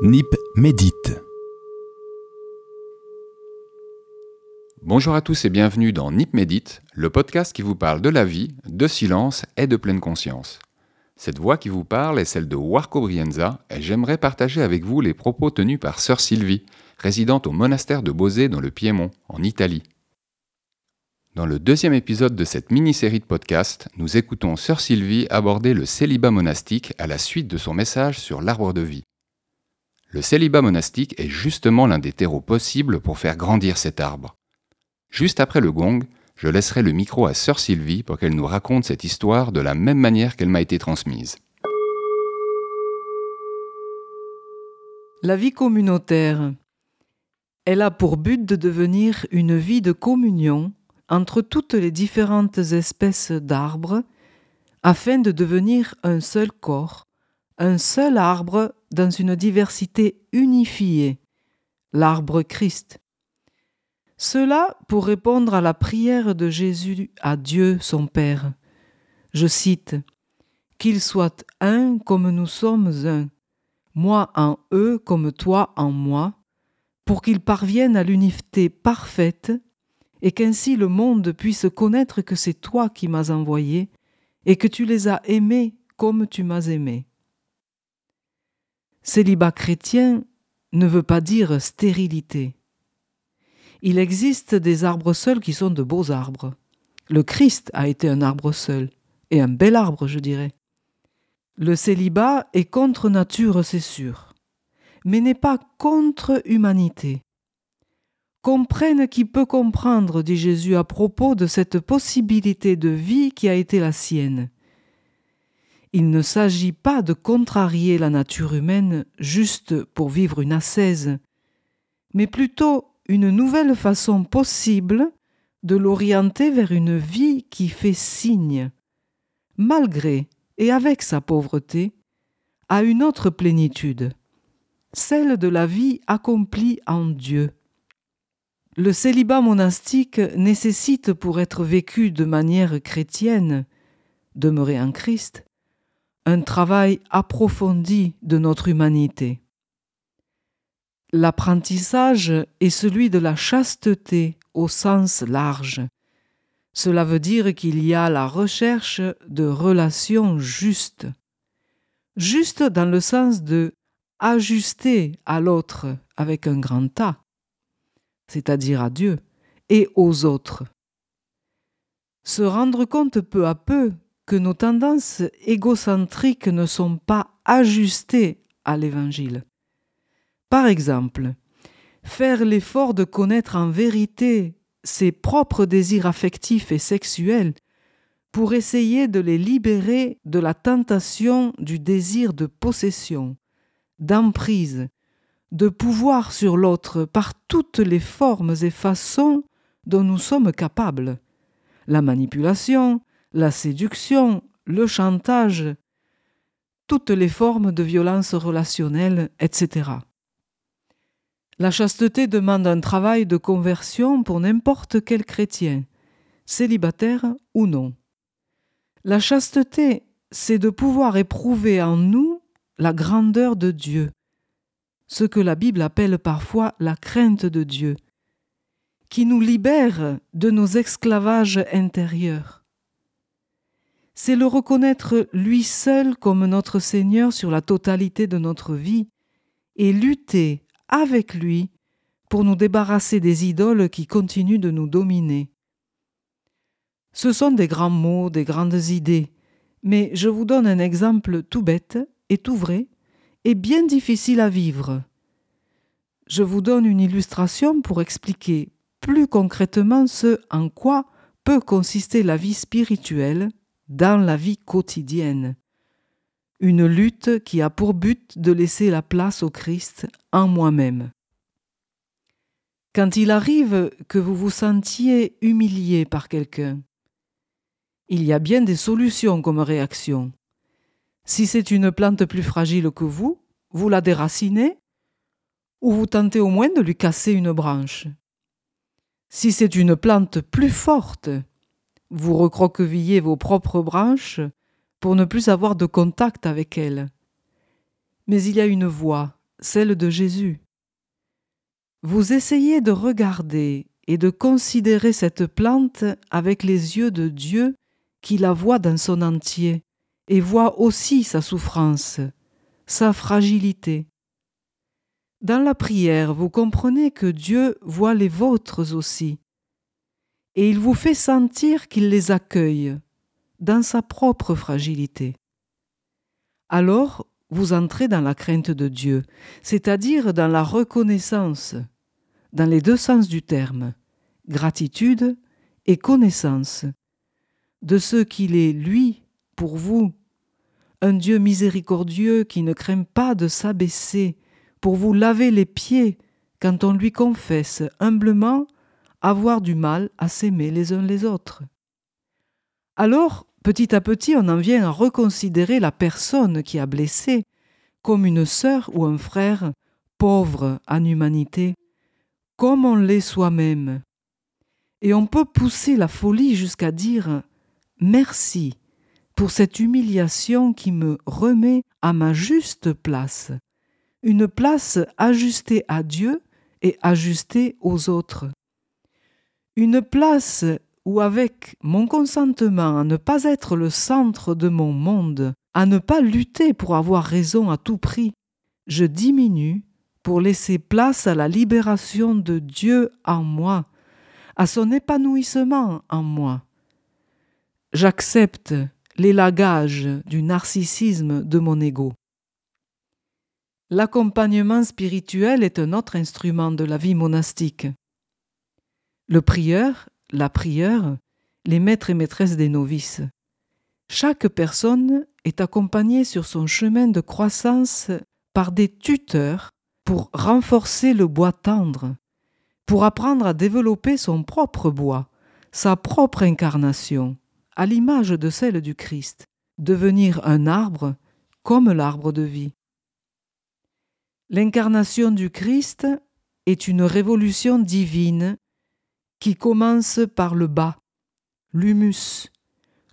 Nip médite. Bonjour à tous et bienvenue dans Nip Médite, le podcast qui vous parle de la vie, de silence et de pleine conscience. Cette voix qui vous parle est celle de Warco Brienza et j'aimerais partager avec vous les propos tenus par Sœur Sylvie, résidente au monastère de Bosé dans le Piémont, en Italie. Dans le deuxième épisode de cette mini-série de podcasts, nous écoutons Sœur Sylvie aborder le célibat monastique à la suite de son message sur l'arbre de vie. Le célibat monastique est justement l'un des terreaux possibles pour faire grandir cet arbre. Juste après le gong, je laisserai le micro à Sœur Sylvie pour qu'elle nous raconte cette histoire de la même manière qu'elle m'a été transmise. La vie communautaire. Elle a pour but de devenir une vie de communion entre toutes les différentes espèces d'arbres afin de devenir un seul corps, un seul arbre dans une diversité unifiée, l'arbre Christ. Cela pour répondre à la prière de Jésus à Dieu son Père. Je cite Qu'il soit un comme nous sommes un, moi en eux comme toi en moi, pour qu'ils parviennent à l'unité parfaite, et qu'ainsi le monde puisse connaître que c'est toi qui m'as envoyé, et que tu les as aimés comme tu m'as aimé. Célibat chrétien ne veut pas dire stérilité. Il existe des arbres seuls qui sont de beaux arbres. Le Christ a été un arbre seul, et un bel arbre, je dirais. Le célibat est contre nature, c'est sûr, mais n'est pas contre humanité. Comprenne qui peut comprendre, dit Jésus à propos de cette possibilité de vie qui a été la sienne. Il ne s'agit pas de contrarier la nature humaine juste pour vivre une ascèse, mais plutôt une nouvelle façon possible de l'orienter vers une vie qui fait signe, malgré et avec sa pauvreté, à une autre plénitude, celle de la vie accomplie en Dieu. Le célibat monastique nécessite pour être vécu de manière chrétienne, demeurer en Christ, un travail approfondi de notre humanité. L'apprentissage est celui de la chasteté au sens large. Cela veut dire qu'il y a la recherche de relations justes. Justes dans le sens de ajuster à l'autre avec un grand A, c'est-à-dire à Dieu, et aux autres. Se rendre compte peu à peu que nos tendances égocentriques ne sont pas ajustées à l'Évangile. Par exemple, faire l'effort de connaître en vérité ses propres désirs affectifs et sexuels pour essayer de les libérer de la tentation du désir de possession, d'emprise, de pouvoir sur l'autre par toutes les formes et façons dont nous sommes capables. La manipulation, la séduction, le chantage, toutes les formes de violence relationnelle, etc. La chasteté demande un travail de conversion pour n'importe quel chrétien, célibataire ou non. La chasteté, c'est de pouvoir éprouver en nous la grandeur de Dieu, ce que la Bible appelle parfois la crainte de Dieu, qui nous libère de nos esclavages intérieurs c'est le reconnaître lui seul comme notre Seigneur sur la totalité de notre vie et lutter avec lui pour nous débarrasser des idoles qui continuent de nous dominer. Ce sont des grands mots, des grandes idées, mais je vous donne un exemple tout bête et tout vrai et bien difficile à vivre. Je vous donne une illustration pour expliquer plus concrètement ce en quoi peut consister la vie spirituelle dans la vie quotidienne. Une lutte qui a pour but de laisser la place au Christ en moi-même. Quand il arrive que vous vous sentiez humilié par quelqu'un, il y a bien des solutions comme réaction. Si c'est une plante plus fragile que vous, vous la déracinez ou vous tentez au moins de lui casser une branche. Si c'est une plante plus forte, vous recroquevillez vos propres branches pour ne plus avoir de contact avec elles. Mais il y a une voie, celle de Jésus. Vous essayez de regarder et de considérer cette plante avec les yeux de Dieu qui la voit dans son entier et voit aussi sa souffrance, sa fragilité. Dans la prière, vous comprenez que Dieu voit les vôtres aussi, et il vous fait sentir qu'il les accueille dans sa propre fragilité. Alors, vous entrez dans la crainte de Dieu, c'est-à-dire dans la reconnaissance, dans les deux sens du terme, gratitude et connaissance, de ce qu'il est, lui, pour vous, un Dieu miséricordieux qui ne craint pas de s'abaisser pour vous laver les pieds quand on lui confesse humblement avoir du mal à s'aimer les uns les autres. Alors, petit à petit, on en vient à reconsidérer la personne qui a blessé comme une sœur ou un frère pauvre en humanité, comme on l'est soi-même. Et on peut pousser la folie jusqu'à dire Merci pour cette humiliation qui me remet à ma juste place, une place ajustée à Dieu et ajustée aux autres. Une place où avec mon consentement à ne pas être le centre de mon monde, à ne pas lutter pour avoir raison à tout prix, je diminue pour laisser place à la libération de Dieu en moi, à son épanouissement en moi. J'accepte l'élagage du narcissisme de mon ego. L'accompagnement spirituel est un autre instrument de la vie monastique. Le prieur, la prieure, les maîtres et maîtresses des novices. Chaque personne est accompagnée sur son chemin de croissance par des tuteurs pour renforcer le bois tendre, pour apprendre à développer son propre bois, sa propre incarnation, à l'image de celle du Christ, devenir un arbre comme l'arbre de vie. L'incarnation du Christ est une révolution divine qui commence par le bas, l'humus,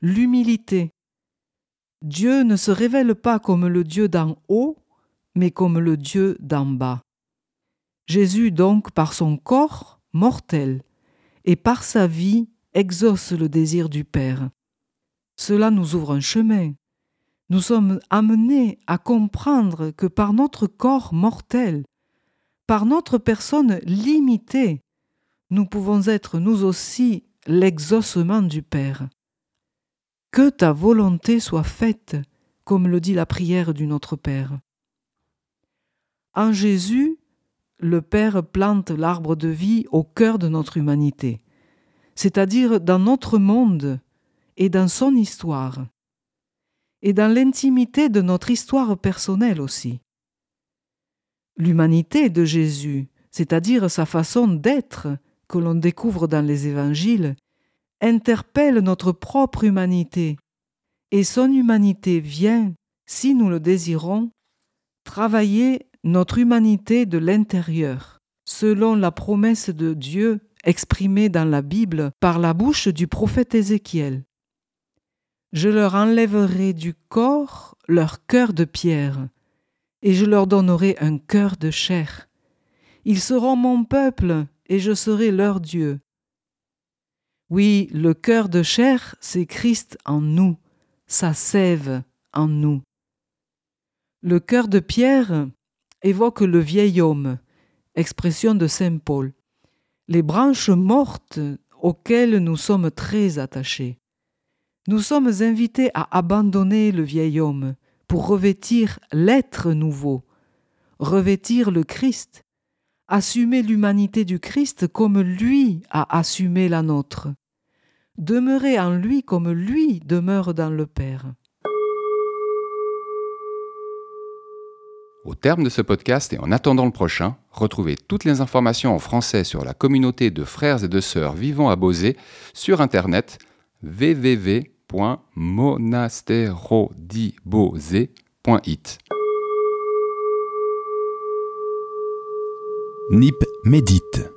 l'humilité. Dieu ne se révèle pas comme le Dieu d'en haut, mais comme le Dieu d'en bas. Jésus donc, par son corps mortel et par sa vie, exauce le désir du Père. Cela nous ouvre un chemin, nous sommes amenés à comprendre que par notre corps mortel, par notre personne limitée, nous pouvons être nous aussi l'exaucement du Père. Que ta volonté soit faite, comme le dit la prière du Notre Père. En Jésus, le Père plante l'arbre de vie au cœur de notre humanité, c'est-à-dire dans notre monde et dans son histoire et dans l'intimité de notre histoire personnelle aussi. L'humanité de Jésus, c'est-à-dire sa façon d'être que l'on découvre dans les évangiles, interpelle notre propre humanité, et son humanité vient, si nous le désirons, travailler notre humanité de l'intérieur, selon la promesse de Dieu exprimée dans la Bible par la bouche du prophète Ézéchiel je leur enlèverai du corps leur cœur de pierre, et je leur donnerai un cœur de chair. Ils seront mon peuple, et je serai leur Dieu. Oui, le cœur de chair, c'est Christ en nous, sa sève en nous. Le cœur de pierre évoque le vieil homme, expression de Saint Paul, les branches mortes auxquelles nous sommes très attachés. Nous sommes invités à abandonner le vieil homme pour revêtir l'être nouveau, revêtir le Christ, assumer l'humanité du Christ comme lui a assumé la nôtre, demeurer en lui comme lui demeure dans le Père. Au terme de ce podcast et en attendant le prochain, retrouvez toutes les informations en français sur la communauté de frères et de sœurs vivant à Beauzé sur internet Nip médite.